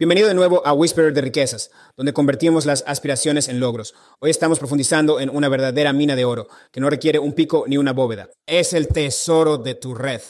Bienvenido de nuevo a Whisperer de Riquezas, donde convertimos las aspiraciones en logros. Hoy estamos profundizando en una verdadera mina de oro, que no requiere un pico ni una bóveda. Es el tesoro de tu red.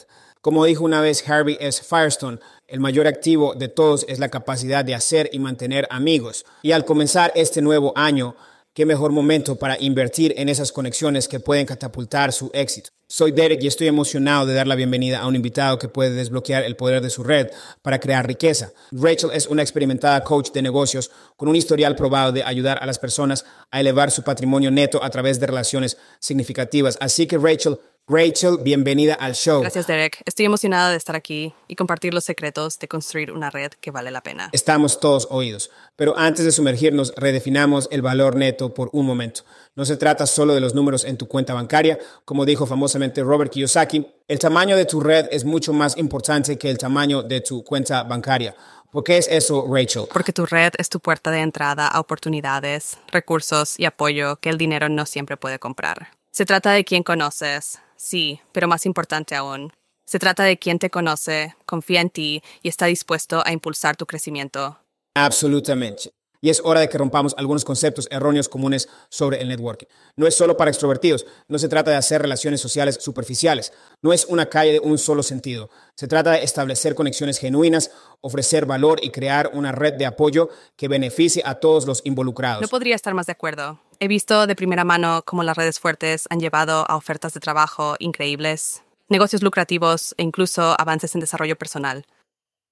Como dijo una vez Harvey S. Firestone, el mayor activo de todos es la capacidad de hacer y mantener amigos. Y al comenzar este nuevo año, qué mejor momento para invertir en esas conexiones que pueden catapultar su éxito. Soy Derek y estoy emocionado de dar la bienvenida a un invitado que puede desbloquear el poder de su red para crear riqueza. Rachel es una experimentada coach de negocios con un historial probado de ayudar a las personas a elevar su patrimonio neto a través de relaciones significativas. Así que Rachel, Rachel, bienvenida al show. Gracias, Derek. Estoy emocionada de estar aquí y compartir los secretos de construir una red que vale la pena. Estamos todos oídos. Pero antes de sumergirnos, redefinamos el valor neto por un momento. No se trata solo de los números en tu cuenta bancaria. Como dijo famosamente Robert Kiyosaki, el tamaño de tu red es mucho más importante que el tamaño de tu cuenta bancaria. ¿Por qué es eso, Rachel? Porque tu red es tu puerta de entrada a oportunidades, recursos y apoyo que el dinero no siempre puede comprar. Se trata de quién conoces, sí, pero más importante aún, se trata de quién te conoce, confía en ti y está dispuesto a impulsar tu crecimiento. Absolutamente. Y es hora de que rompamos algunos conceptos erróneos comunes sobre el networking. No es solo para extrovertidos, no se trata de hacer relaciones sociales superficiales, no es una calle de un solo sentido. Se trata de establecer conexiones genuinas, ofrecer valor y crear una red de apoyo que beneficie a todos los involucrados. No podría estar más de acuerdo. He visto de primera mano cómo las redes fuertes han llevado a ofertas de trabajo increíbles, negocios lucrativos e incluso avances en desarrollo personal.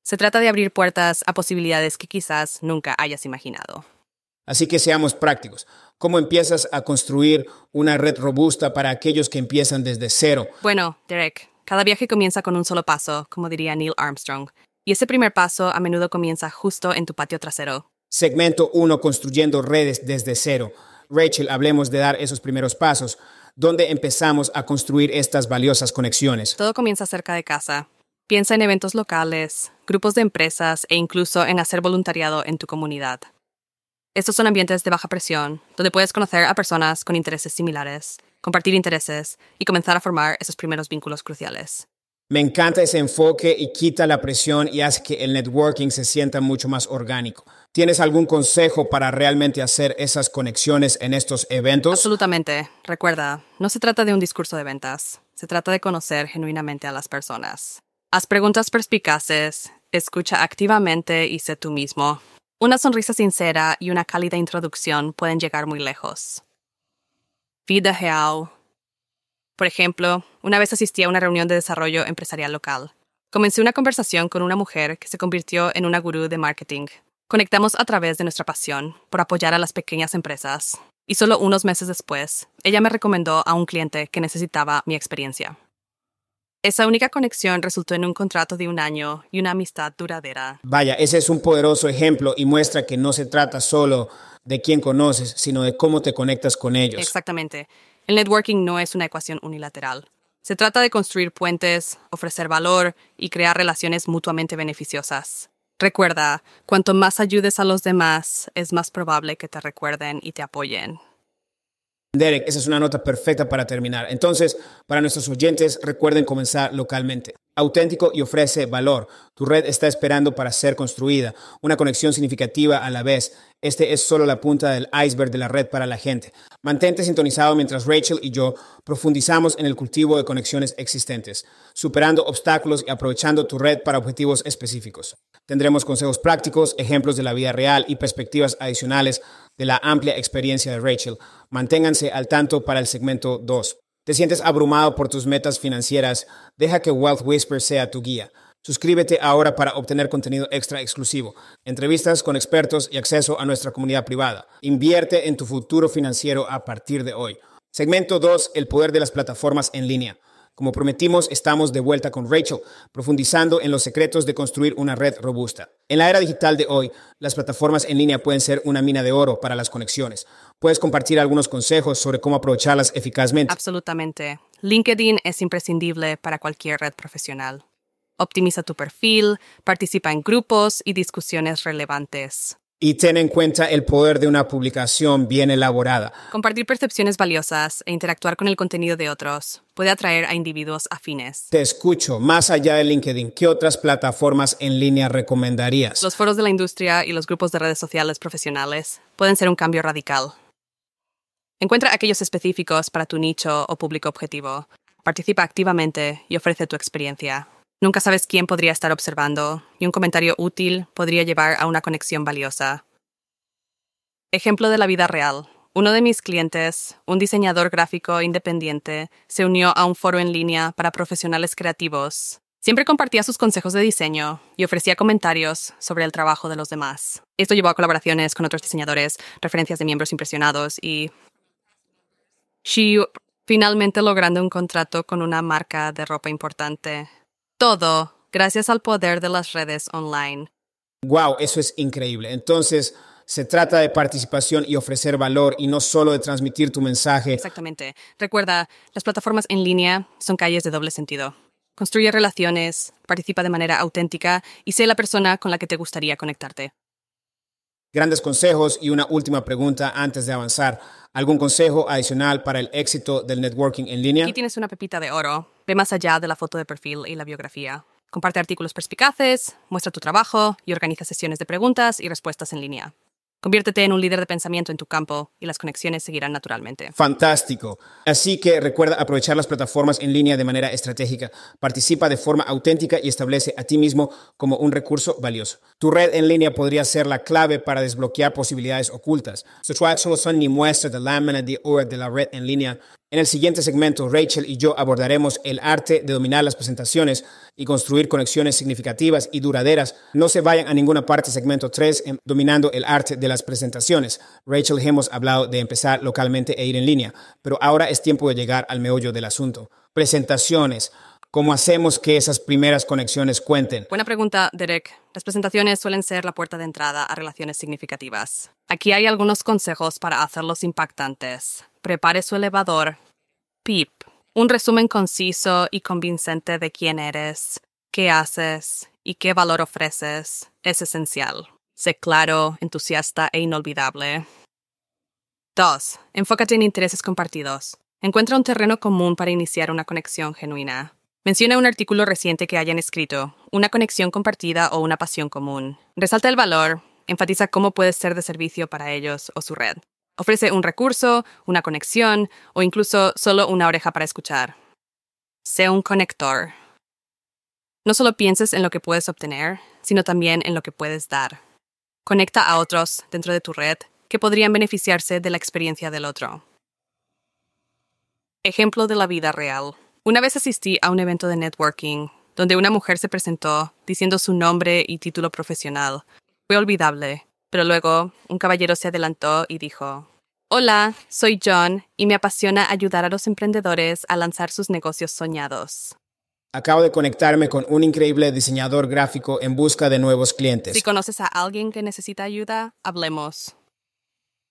Se trata de abrir puertas a posibilidades que quizás nunca hayas imaginado. Así que seamos prácticos. ¿Cómo empiezas a construir una red robusta para aquellos que empiezan desde cero? Bueno, Derek, cada viaje comienza con un solo paso, como diría Neil Armstrong. Y ese primer paso a menudo comienza justo en tu patio trasero. Segmento 1, construyendo redes desde cero. Rachel, hablemos de dar esos primeros pasos. ¿Dónde empezamos a construir estas valiosas conexiones? Todo comienza cerca de casa. Piensa en eventos locales, grupos de empresas e incluso en hacer voluntariado en tu comunidad. Estos son ambientes de baja presión, donde puedes conocer a personas con intereses similares, compartir intereses y comenzar a formar esos primeros vínculos cruciales. Me encanta ese enfoque y quita la presión y hace que el networking se sienta mucho más orgánico. ¿Tienes algún consejo para realmente hacer esas conexiones en estos eventos? Absolutamente. Recuerda, no se trata de un discurso de ventas, se trata de conocer genuinamente a las personas. Haz preguntas perspicaces, escucha activamente y sé tú mismo. Una sonrisa sincera y una cálida introducción pueden llegar muy lejos. Vida real. Por ejemplo, una vez asistí a una reunión de desarrollo empresarial local. Comencé una conversación con una mujer que se convirtió en una gurú de marketing. Conectamos a través de nuestra pasión por apoyar a las pequeñas empresas. Y solo unos meses después, ella me recomendó a un cliente que necesitaba mi experiencia. Esa única conexión resultó en un contrato de un año y una amistad duradera. Vaya, ese es un poderoso ejemplo y muestra que no se trata solo de quién conoces, sino de cómo te conectas con ellos. Exactamente. El networking no es una ecuación unilateral. Se trata de construir puentes, ofrecer valor y crear relaciones mutuamente beneficiosas. Recuerda, cuanto más ayudes a los demás, es más probable que te recuerden y te apoyen. Derek, esa es una nota perfecta para terminar. Entonces, para nuestros oyentes, recuerden comenzar localmente. Auténtico y ofrece valor. Tu red está esperando para ser construida. Una conexión significativa a la vez. Este es solo la punta del iceberg de la red para la gente. Mantente sintonizado mientras Rachel y yo profundizamos en el cultivo de conexiones existentes, superando obstáculos y aprovechando tu red para objetivos específicos. Tendremos consejos prácticos, ejemplos de la vida real y perspectivas adicionales de la amplia experiencia de Rachel. Manténganse al tanto para el segmento 2. ¿Te sientes abrumado por tus metas financieras? Deja que Wealth Whisper sea tu guía. Suscríbete ahora para obtener contenido extra exclusivo, entrevistas con expertos y acceso a nuestra comunidad privada. Invierte en tu futuro financiero a partir de hoy. Segmento 2, el poder de las plataformas en línea. Como prometimos, estamos de vuelta con Rachel, profundizando en los secretos de construir una red robusta. En la era digital de hoy, las plataformas en línea pueden ser una mina de oro para las conexiones. ¿Puedes compartir algunos consejos sobre cómo aprovecharlas eficazmente? Absolutamente. LinkedIn es imprescindible para cualquier red profesional. Optimiza tu perfil, participa en grupos y discusiones relevantes. Y ten en cuenta el poder de una publicación bien elaborada. Compartir percepciones valiosas e interactuar con el contenido de otros puede atraer a individuos afines. Te escucho, más allá de LinkedIn, ¿qué otras plataformas en línea recomendarías? Los foros de la industria y los grupos de redes sociales profesionales pueden ser un cambio radical. Encuentra aquellos específicos para tu nicho o público objetivo. Participa activamente y ofrece tu experiencia. Nunca sabes quién podría estar observando, y un comentario útil podría llevar a una conexión valiosa. Ejemplo de la vida real. Uno de mis clientes, un diseñador gráfico independiente, se unió a un foro en línea para profesionales creativos. Siempre compartía sus consejos de diseño y ofrecía comentarios sobre el trabajo de los demás. Esto llevó a colaboraciones con otros diseñadores, referencias de miembros impresionados y... Finalmente logrando un contrato con una marca de ropa importante. Todo gracias al poder de las redes online. Wow, eso es increíble. Entonces, se trata de participación y ofrecer valor y no solo de transmitir tu mensaje. Exactamente. Recuerda, las plataformas en línea son calles de doble sentido. Construye relaciones, participa de manera auténtica y sé la persona con la que te gustaría conectarte. Grandes consejos y una última pregunta antes de avanzar. ¿Algún consejo adicional para el éxito del networking en línea? Aquí tienes una pepita de oro. Ve más allá de la foto de perfil y la biografía. Comparte artículos perspicaces, muestra tu trabajo y organiza sesiones de preguntas y respuestas en línea. Conviértete en un líder de pensamiento en tu campo y las conexiones seguirán naturalmente. Fantástico. Así que recuerda aprovechar las plataformas en línea de manera estratégica. Participa de forma auténtica y establece a ti mismo como un recurso valioso. Tu red en línea podría ser la clave para desbloquear posibilidades ocultas. Subscribe solo son ni muestra de lámina de oro de la red en línea. En el siguiente segmento, Rachel y yo abordaremos el arte de dominar las presentaciones y construir conexiones significativas y duraderas. No se vayan a ninguna parte, segmento 3, en dominando el arte de las presentaciones. Rachel hemos hablado de empezar localmente e ir en línea, pero ahora es tiempo de llegar al meollo del asunto. Presentaciones. ¿Cómo hacemos que esas primeras conexiones cuenten? Buena pregunta, Derek. Las presentaciones suelen ser la puerta de entrada a relaciones significativas. Aquí hay algunos consejos para hacerlos impactantes. Prepare su elevador. PIP. Un resumen conciso y convincente de quién eres, qué haces y qué valor ofreces es esencial. Sé claro, entusiasta e inolvidable. 2. Enfócate en intereses compartidos. Encuentra un terreno común para iniciar una conexión genuina. Menciona un artículo reciente que hayan escrito, una conexión compartida o una pasión común. Resalta el valor, enfatiza cómo puedes ser de servicio para ellos o su red. Ofrece un recurso, una conexión o incluso solo una oreja para escuchar. Sé un conector. No solo pienses en lo que puedes obtener, sino también en lo que puedes dar. Conecta a otros dentro de tu red que podrían beneficiarse de la experiencia del otro. Ejemplo de la vida real. Una vez asistí a un evento de networking donde una mujer se presentó diciendo su nombre y título profesional. Fue olvidable, pero luego un caballero se adelantó y dijo, Hola, soy John y me apasiona ayudar a los emprendedores a lanzar sus negocios soñados. Acabo de conectarme con un increíble diseñador gráfico en busca de nuevos clientes. Si conoces a alguien que necesita ayuda, hablemos.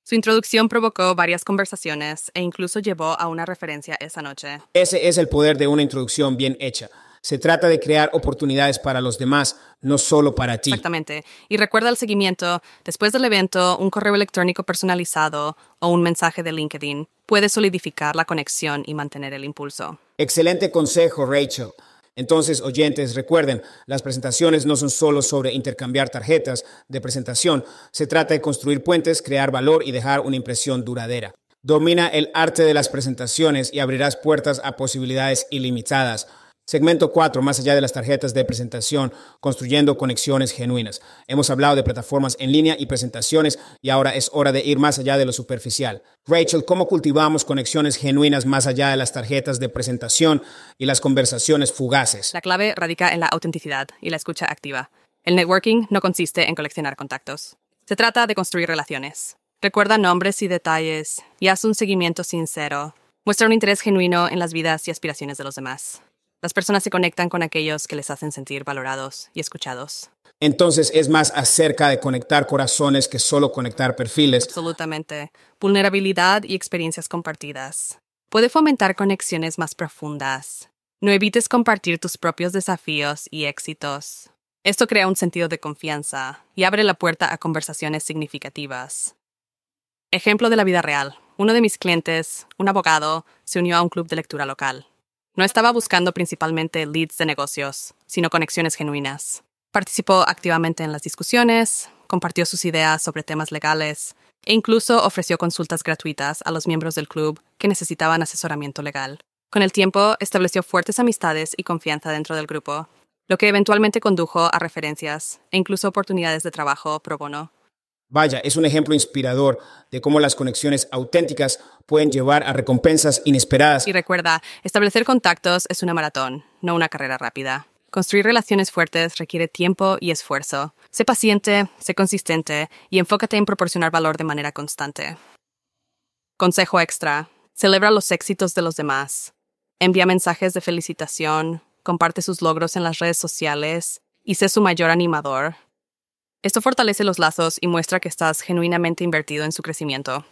Su introducción provocó varias conversaciones e incluso llevó a una referencia esa noche. Ese es el poder de una introducción bien hecha. Se trata de crear oportunidades para los demás, no solo para ti. Exactamente. Y recuerda el seguimiento. Después del evento, un correo electrónico personalizado o un mensaje de LinkedIn puede solidificar la conexión y mantener el impulso. Excelente consejo, Rachel. Entonces, oyentes, recuerden, las presentaciones no son solo sobre intercambiar tarjetas de presentación, se trata de construir puentes, crear valor y dejar una impresión duradera. Domina el arte de las presentaciones y abrirás puertas a posibilidades ilimitadas. Segmento 4, más allá de las tarjetas de presentación, construyendo conexiones genuinas. Hemos hablado de plataformas en línea y presentaciones y ahora es hora de ir más allá de lo superficial. Rachel, ¿cómo cultivamos conexiones genuinas más allá de las tarjetas de presentación y las conversaciones fugaces? La clave radica en la autenticidad y la escucha activa. El networking no consiste en coleccionar contactos. Se trata de construir relaciones. Recuerda nombres y detalles y haz un seguimiento sincero. Muestra un interés genuino en las vidas y aspiraciones de los demás. Las personas se conectan con aquellos que les hacen sentir valorados y escuchados. Entonces es más acerca de conectar corazones que solo conectar perfiles. Absolutamente. Vulnerabilidad y experiencias compartidas. Puede fomentar conexiones más profundas. No evites compartir tus propios desafíos y éxitos. Esto crea un sentido de confianza y abre la puerta a conversaciones significativas. Ejemplo de la vida real. Uno de mis clientes, un abogado, se unió a un club de lectura local. No estaba buscando principalmente leads de negocios, sino conexiones genuinas. Participó activamente en las discusiones, compartió sus ideas sobre temas legales e incluso ofreció consultas gratuitas a los miembros del club que necesitaban asesoramiento legal. Con el tiempo, estableció fuertes amistades y confianza dentro del grupo, lo que eventualmente condujo a referencias e incluso oportunidades de trabajo pro bono. Vaya, es un ejemplo inspirador de cómo las conexiones auténticas pueden llevar a recompensas inesperadas. Y recuerda, establecer contactos es una maratón, no una carrera rápida. Construir relaciones fuertes requiere tiempo y esfuerzo. Sé paciente, sé consistente y enfócate en proporcionar valor de manera constante. Consejo extra. Celebra los éxitos de los demás. Envía mensajes de felicitación, comparte sus logros en las redes sociales y sé su mayor animador. Esto fortalece los lazos y muestra que estás genuinamente invertido en su crecimiento.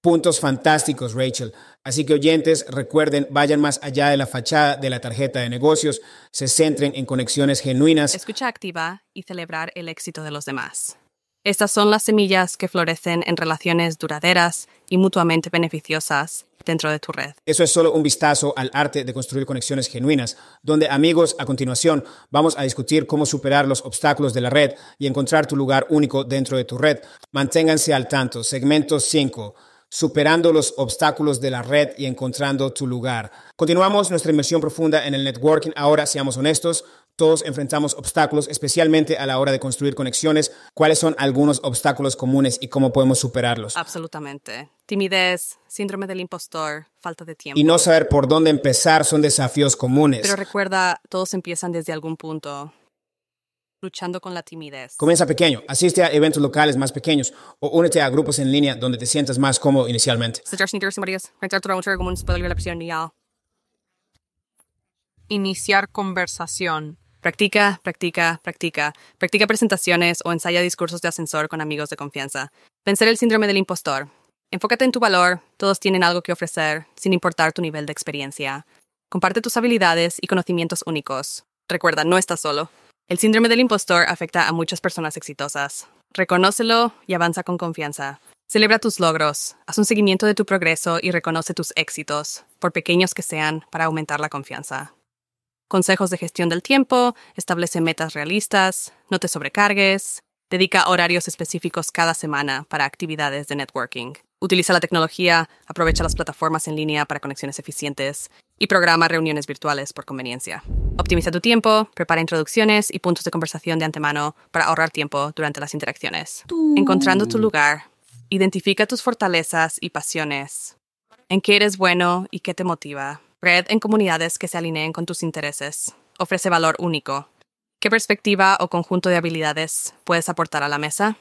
Puntos fantásticos, Rachel. Así que oyentes, recuerden, vayan más allá de la fachada de la tarjeta de negocios, se centren en conexiones genuinas. Escucha activa y celebrar el éxito de los demás. Estas son las semillas que florecen en relaciones duraderas y mutuamente beneficiosas dentro de tu red. Eso es solo un vistazo al arte de construir conexiones genuinas, donde amigos, a continuación vamos a discutir cómo superar los obstáculos de la red y encontrar tu lugar único dentro de tu red. Manténganse al tanto. Segmento 5 superando los obstáculos de la red y encontrando tu lugar. Continuamos nuestra inmersión profunda en el networking. Ahora, seamos honestos, todos enfrentamos obstáculos, especialmente a la hora de construir conexiones. ¿Cuáles son algunos obstáculos comunes y cómo podemos superarlos? Absolutamente. Timidez, síndrome del impostor, falta de tiempo. Y no saber por dónde empezar son desafíos comunes. Pero recuerda, todos empiezan desde algún punto luchando con la timidez. Comienza pequeño, asiste a eventos locales más pequeños o únete a grupos en línea donde te sientas más cómodo inicialmente. Iniciar conversación. Practica, practica, practica. Practica presentaciones o ensaya discursos de ascensor con amigos de confianza. Vencer el síndrome del impostor. Enfócate en tu valor, todos tienen algo que ofrecer, sin importar tu nivel de experiencia. Comparte tus habilidades y conocimientos únicos. Recuerda, no estás solo. El síndrome del impostor afecta a muchas personas exitosas. Reconócelo y avanza con confianza. Celebra tus logros, haz un seguimiento de tu progreso y reconoce tus éxitos, por pequeños que sean, para aumentar la confianza. Consejos de gestión del tiempo, establece metas realistas, no te sobrecargues, dedica horarios específicos cada semana para actividades de networking. Utiliza la tecnología, aprovecha las plataformas en línea para conexiones eficientes y programa reuniones virtuales por conveniencia. Optimiza tu tiempo, prepara introducciones y puntos de conversación de antemano para ahorrar tiempo durante las interacciones. Encontrando tu lugar, identifica tus fortalezas y pasiones. En qué eres bueno y qué te motiva. Red en comunidades que se alineen con tus intereses. Ofrece valor único. ¿Qué perspectiva o conjunto de habilidades puedes aportar a la mesa?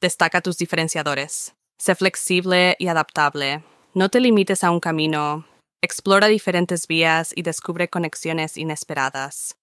Destaca tus diferenciadores. Sé flexible y adaptable. No te limites a un camino. Explora diferentes vías y descubre conexiones inesperadas.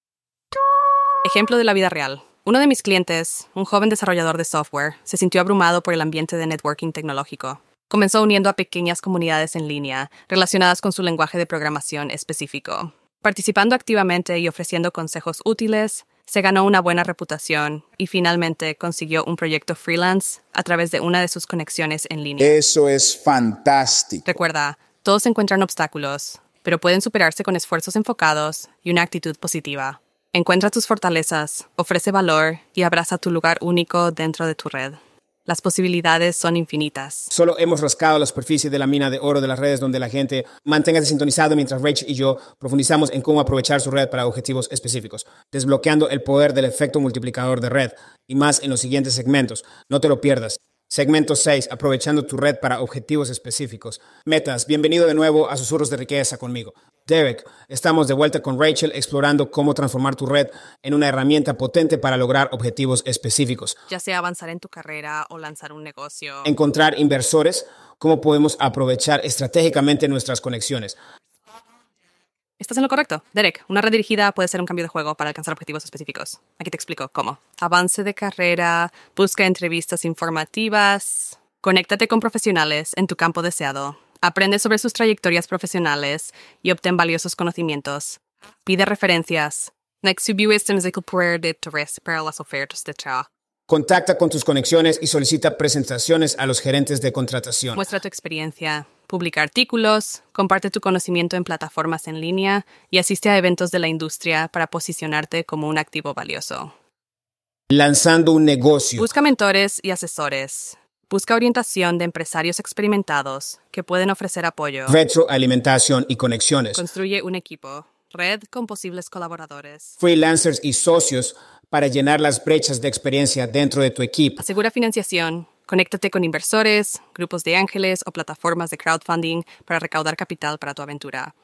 Ejemplo de la vida real. Uno de mis clientes, un joven desarrollador de software, se sintió abrumado por el ambiente de networking tecnológico. Comenzó uniendo a pequeñas comunidades en línea relacionadas con su lenguaje de programación específico. Participando activamente y ofreciendo consejos útiles, se ganó una buena reputación y finalmente consiguió un proyecto freelance a través de una de sus conexiones en línea. Eso es fantástico. Recuerda, todos encuentran obstáculos, pero pueden superarse con esfuerzos enfocados y una actitud positiva. Encuentra tus fortalezas, ofrece valor y abraza tu lugar único dentro de tu red. Las posibilidades son infinitas. Solo hemos rascado la superficie de la mina de oro de las redes donde la gente manténgase sintonizado mientras Rachel y yo profundizamos en cómo aprovechar su red para objetivos específicos, desbloqueando el poder del efecto multiplicador de red y más en los siguientes segmentos. No te lo pierdas. Segmento 6. Aprovechando tu red para objetivos específicos. Metas. Bienvenido de nuevo a Susurros de Riqueza conmigo. Derek, estamos de vuelta con Rachel explorando cómo transformar tu red en una herramienta potente para lograr objetivos específicos. Ya sea avanzar en tu carrera o lanzar un negocio. Encontrar inversores, cómo podemos aprovechar estratégicamente nuestras conexiones. Estás en lo correcto. Derek, una red dirigida puede ser un cambio de juego para alcanzar objetivos específicos. Aquí te explico cómo. Avance de carrera, busca entrevistas informativas, conéctate con profesionales en tu campo deseado, aprende sobre sus trayectorias profesionales y obtén valiosos conocimientos. Pide referencias para las ofertas de trabajo. Contacta con tus conexiones y solicita presentaciones a los gerentes de contratación. Muestra tu experiencia, publica artículos, comparte tu conocimiento en plataformas en línea y asiste a eventos de la industria para posicionarte como un activo valioso. Lanzando un negocio. Busca mentores y asesores. Busca orientación de empresarios experimentados que pueden ofrecer apoyo. Retroalimentación y conexiones. Construye un equipo, red con posibles colaboradores. Freelancers y socios para llenar las brechas de experiencia dentro de tu equipo. Asegura financiación. Conéctate con inversores, grupos de ángeles o plataformas de crowdfunding para recaudar capital para tu aventura.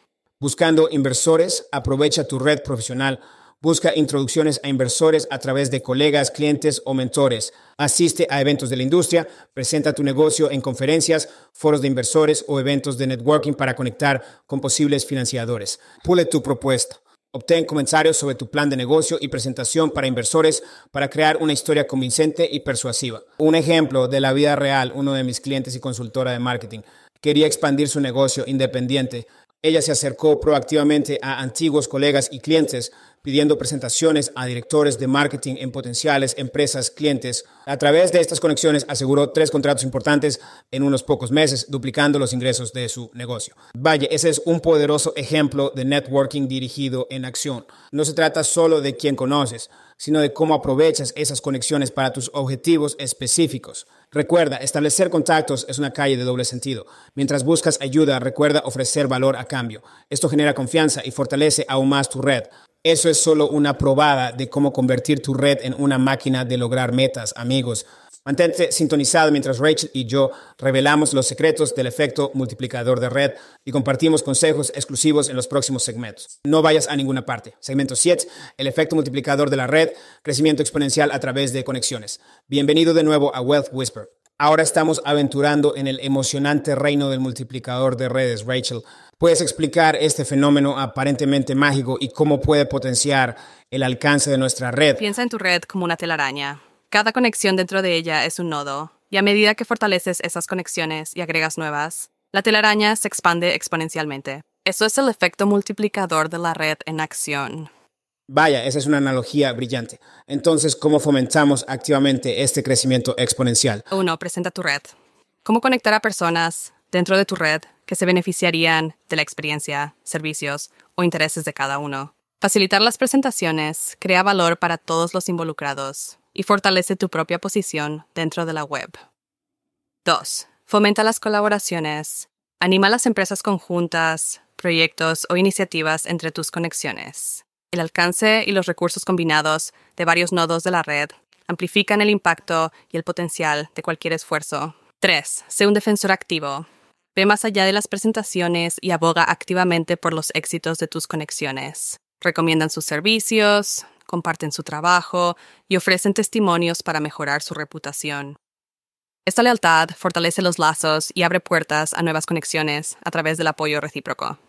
Buscando inversores, aprovecha tu red profesional. Busca introducciones a inversores a través de colegas, clientes o mentores. Asiste a eventos de la industria, presenta tu negocio en conferencias, foros de inversores o eventos de networking para conectar con posibles financiadores. Pule tu propuesta. Obtén comentarios sobre tu plan de negocio y presentación para inversores para crear una historia convincente y persuasiva. Un ejemplo de la vida real, uno de mis clientes y consultora de marketing, quería expandir su negocio independiente. Ella se acercó proactivamente a antiguos colegas y clientes pidiendo presentaciones a directores de marketing en potenciales empresas clientes. A través de estas conexiones aseguró tres contratos importantes en unos pocos meses, duplicando los ingresos de su negocio. Vaya, ese es un poderoso ejemplo de networking dirigido en acción. No se trata solo de quién conoces, sino de cómo aprovechas esas conexiones para tus objetivos específicos. Recuerda, establecer contactos es una calle de doble sentido. Mientras buscas ayuda, recuerda ofrecer valor a cambio. Esto genera confianza y fortalece aún más tu red. Eso es solo una probada de cómo convertir tu red en una máquina de lograr metas, amigos. Mantente sintonizado mientras Rachel y yo revelamos los secretos del efecto multiplicador de red y compartimos consejos exclusivos en los próximos segmentos. No vayas a ninguna parte. Segmento 7, el efecto multiplicador de la red, crecimiento exponencial a través de conexiones. Bienvenido de nuevo a Wealth Whisper. Ahora estamos aventurando en el emocionante reino del multiplicador de redes, Rachel. ¿Puedes explicar este fenómeno aparentemente mágico y cómo puede potenciar el alcance de nuestra red? Piensa en tu red como una telaraña. Cada conexión dentro de ella es un nodo, y a medida que fortaleces esas conexiones y agregas nuevas, la telaraña se expande exponencialmente. Eso es el efecto multiplicador de la red en acción. Vaya, esa es una analogía brillante. Entonces, ¿cómo fomentamos activamente este crecimiento exponencial? Uno, presenta tu red. ¿Cómo conectar a personas dentro de tu red que se beneficiarían de la experiencia, servicios o intereses de cada uno? Facilitar las presentaciones crea valor para todos los involucrados y fortalece tu propia posición dentro de la web. 2. Fomenta las colaboraciones. Anima las empresas conjuntas, proyectos o iniciativas entre tus conexiones. El alcance y los recursos combinados de varios nodos de la red amplifican el impacto y el potencial de cualquier esfuerzo. 3. Sé un defensor activo. Ve más allá de las presentaciones y aboga activamente por los éxitos de tus conexiones. Recomiendan sus servicios, comparten su trabajo y ofrecen testimonios para mejorar su reputación. Esta lealtad fortalece los lazos y abre puertas a nuevas conexiones a través del apoyo recíproco.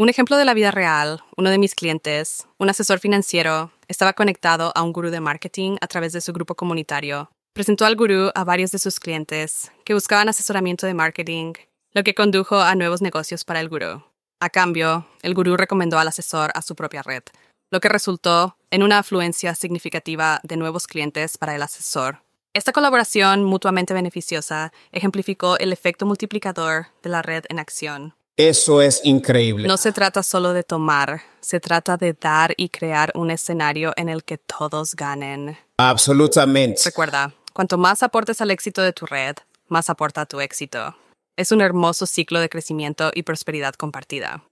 Un ejemplo de la vida real, uno de mis clientes, un asesor financiero, estaba conectado a un gurú de marketing a través de su grupo comunitario. Presentó al gurú a varios de sus clientes que buscaban asesoramiento de marketing, lo que condujo a nuevos negocios para el gurú. A cambio, el gurú recomendó al asesor a su propia red, lo que resultó en una afluencia significativa de nuevos clientes para el asesor. Esta colaboración mutuamente beneficiosa ejemplificó el efecto multiplicador de la red en acción. Eso es increíble. No se trata solo de tomar, se trata de dar y crear un escenario en el que todos ganen. Absolutamente. Recuerda, cuanto más aportes al éxito de tu red, más aporta a tu éxito. Es un hermoso ciclo de crecimiento y prosperidad compartida.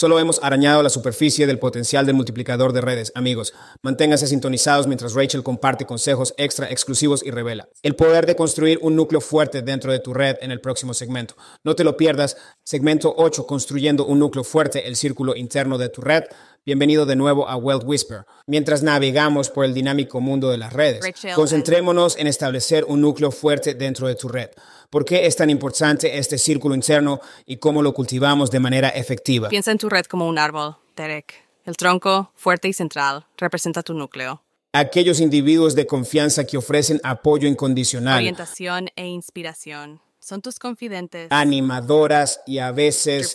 Solo hemos arañado la superficie del potencial del multiplicador de redes, amigos. Manténganse sintonizados mientras Rachel comparte consejos extra exclusivos y revela el poder de construir un núcleo fuerte dentro de tu red en el próximo segmento. No te lo pierdas. Segmento 8, construyendo un núcleo fuerte, el círculo interno de tu red. Bienvenido de nuevo a Wealth Whisper. Mientras navegamos por el dinámico mundo de las redes, concentrémonos en establecer un núcleo fuerte dentro de tu red. ¿Por qué es tan importante este círculo interno y cómo lo cultivamos de manera efectiva? Piensa en tu red como un árbol, Derek. El tronco, fuerte y central, representa tu núcleo. Aquellos individuos de confianza que ofrecen apoyo incondicional. Orientación e inspiración. Son tus confidentes. Animadoras y a veces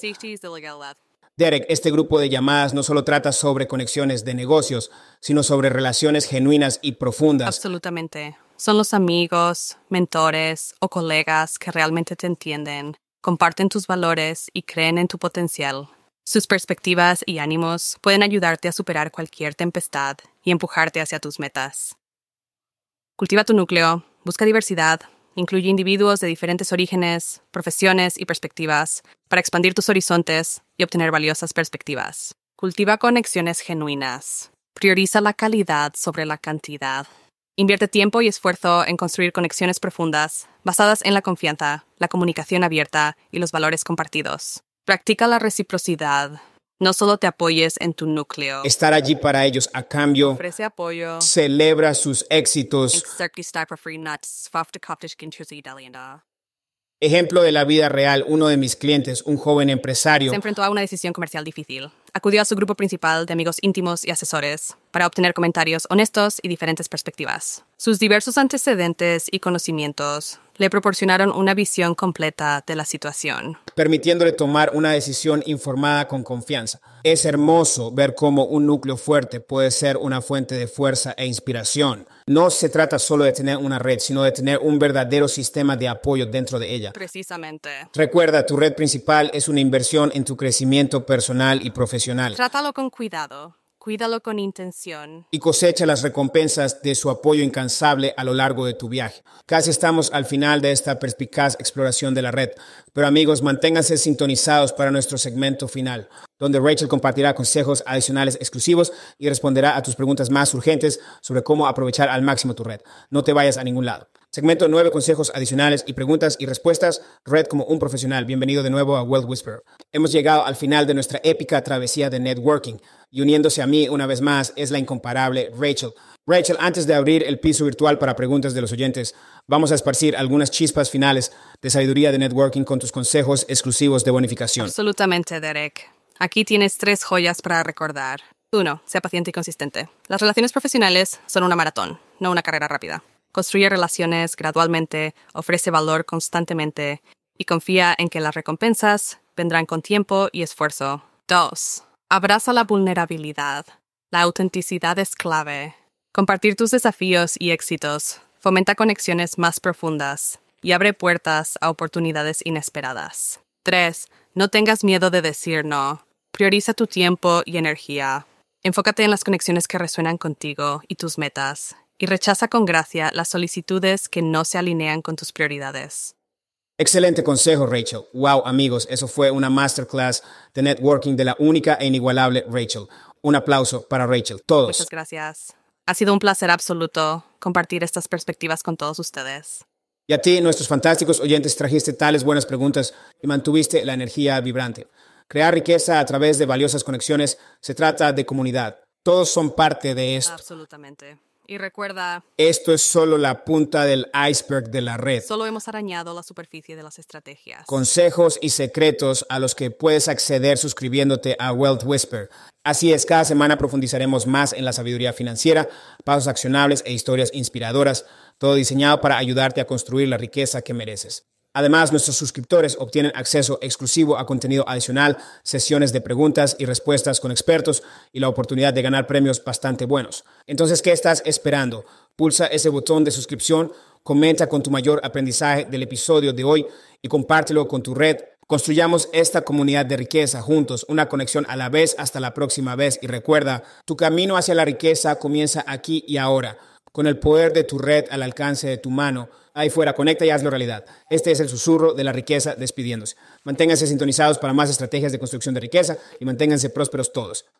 Derek, este grupo de llamadas no solo trata sobre conexiones de negocios, sino sobre relaciones genuinas y profundas. Absolutamente. Son los amigos, mentores o colegas que realmente te entienden, comparten tus valores y creen en tu potencial. Sus perspectivas y ánimos pueden ayudarte a superar cualquier tempestad y empujarte hacia tus metas. Cultiva tu núcleo, busca diversidad, incluye individuos de diferentes orígenes, profesiones y perspectivas para expandir tus horizontes y obtener valiosas perspectivas. Cultiva conexiones genuinas. Prioriza la calidad sobre la cantidad. Invierte tiempo y esfuerzo en construir conexiones profundas basadas en la confianza, la comunicación abierta y los valores compartidos. Practica la reciprocidad. No solo te apoyes en tu núcleo. Estar allí para ellos a cambio. Ofrece apoyo. Celebra sus éxitos. Ejemplo de la vida real, uno de mis clientes, un joven empresario, Se enfrentó a una decisión comercial difícil. Acudió a su grupo principal de amigos íntimos y asesores para obtener comentarios honestos y diferentes perspectivas. Sus diversos antecedentes y conocimientos le proporcionaron una visión completa de la situación. permitiéndole tomar una decisión informada con confianza. Es hermoso ver cómo un núcleo fuerte puede ser una fuente de fuerza e inspiración. No se trata solo de tener una red, sino de tener un verdadero sistema de apoyo dentro de ella. Precisamente. Recuerda, tu red principal es una inversión en tu crecimiento personal y profesional. Trátalo con cuidado. Cuídalo con intención. y cosecha las recompensas de su apoyo incansable a lo largo de tu viaje. Casi estamos al final de esta perspicaz exploración de la red, pero amigos, manténganse sintonizados para nuestro segmento final, donde Rachel compartirá consejos adicionales exclusivos y responderá a tus preguntas más urgentes sobre cómo aprovechar al máximo tu red. No te vayas a ningún lado. Segmento 9, consejos adicionales y preguntas y respuestas. Red como un profesional. Bienvenido de nuevo a World Whisperer. Hemos llegado al final de nuestra épica travesía de networking. Y uniéndose a mí una vez más es la incomparable Rachel. Rachel, antes de abrir el piso virtual para preguntas de los oyentes, vamos a esparcir algunas chispas finales de sabiduría de networking con tus consejos exclusivos de bonificación. Absolutamente, Derek. Aquí tienes tres joyas para recordar. Uno, sea paciente y consistente. Las relaciones profesionales son una maratón, no una carrera rápida. Construye relaciones gradualmente, ofrece valor constantemente y confía en que las recompensas vendrán con tiempo y esfuerzo. Dos, abraza la vulnerabilidad. La autenticidad es clave. Compartir tus desafíos y éxitos fomenta conexiones más profundas y abre puertas a oportunidades inesperadas. 3. No tengas miedo de decir no. Prioriza tu tiempo y energía. Enfócate en las conexiones que resuenan contigo y tus metas, y rechaza con gracia las solicitudes que no se alinean con tus prioridades. Excelente consejo, Rachel. Wow, amigos, eso fue una masterclass de networking de la única e inigualable Rachel. Un aplauso para Rachel. Todos. Muchas gracias. Ha sido un placer absoluto compartir estas perspectivas con todos ustedes. Y a ti, nuestros fantásticos oyentes, trajiste tales buenas preguntas y mantuviste la energía vibrante. Crear riqueza a través de valiosas conexiones se trata de comunidad. Todos son parte de esto. Absolutamente. Y recuerda, Esto es solo la punta del iceberg de la red. solo hemos arañado la superficie de las estrategias. Consejos y secretos a los que puedes acceder suscribiéndote a Wealth Whisper. Así es, cada semana profundizaremos más en la sabiduría financiera, pasos accionables e historias inspiradoras, todo diseñado para ayudarte a construir la riqueza que mereces. Además, nuestros suscriptores obtienen acceso exclusivo a contenido adicional, sesiones de preguntas y respuestas con expertos y la oportunidad de ganar premios bastante buenos. Entonces, ¿qué estás esperando? Pulsa ese botón de suscripción, comenta con tu mayor aprendizaje del episodio de hoy y compártelo con tu red. Construyamos esta comunidad de riqueza juntos, una conexión a la vez hasta la próxima vez. Y recuerda, tu camino hacia la riqueza comienza aquí y ahora, con el poder de tu red al alcance de tu mano. Ahí fuera, conecta y hazlo realidad. Este es el susurro de la riqueza despidiéndose. Manténganse sintonizados para más estrategias de construcción de riqueza y manténganse prósperos todos.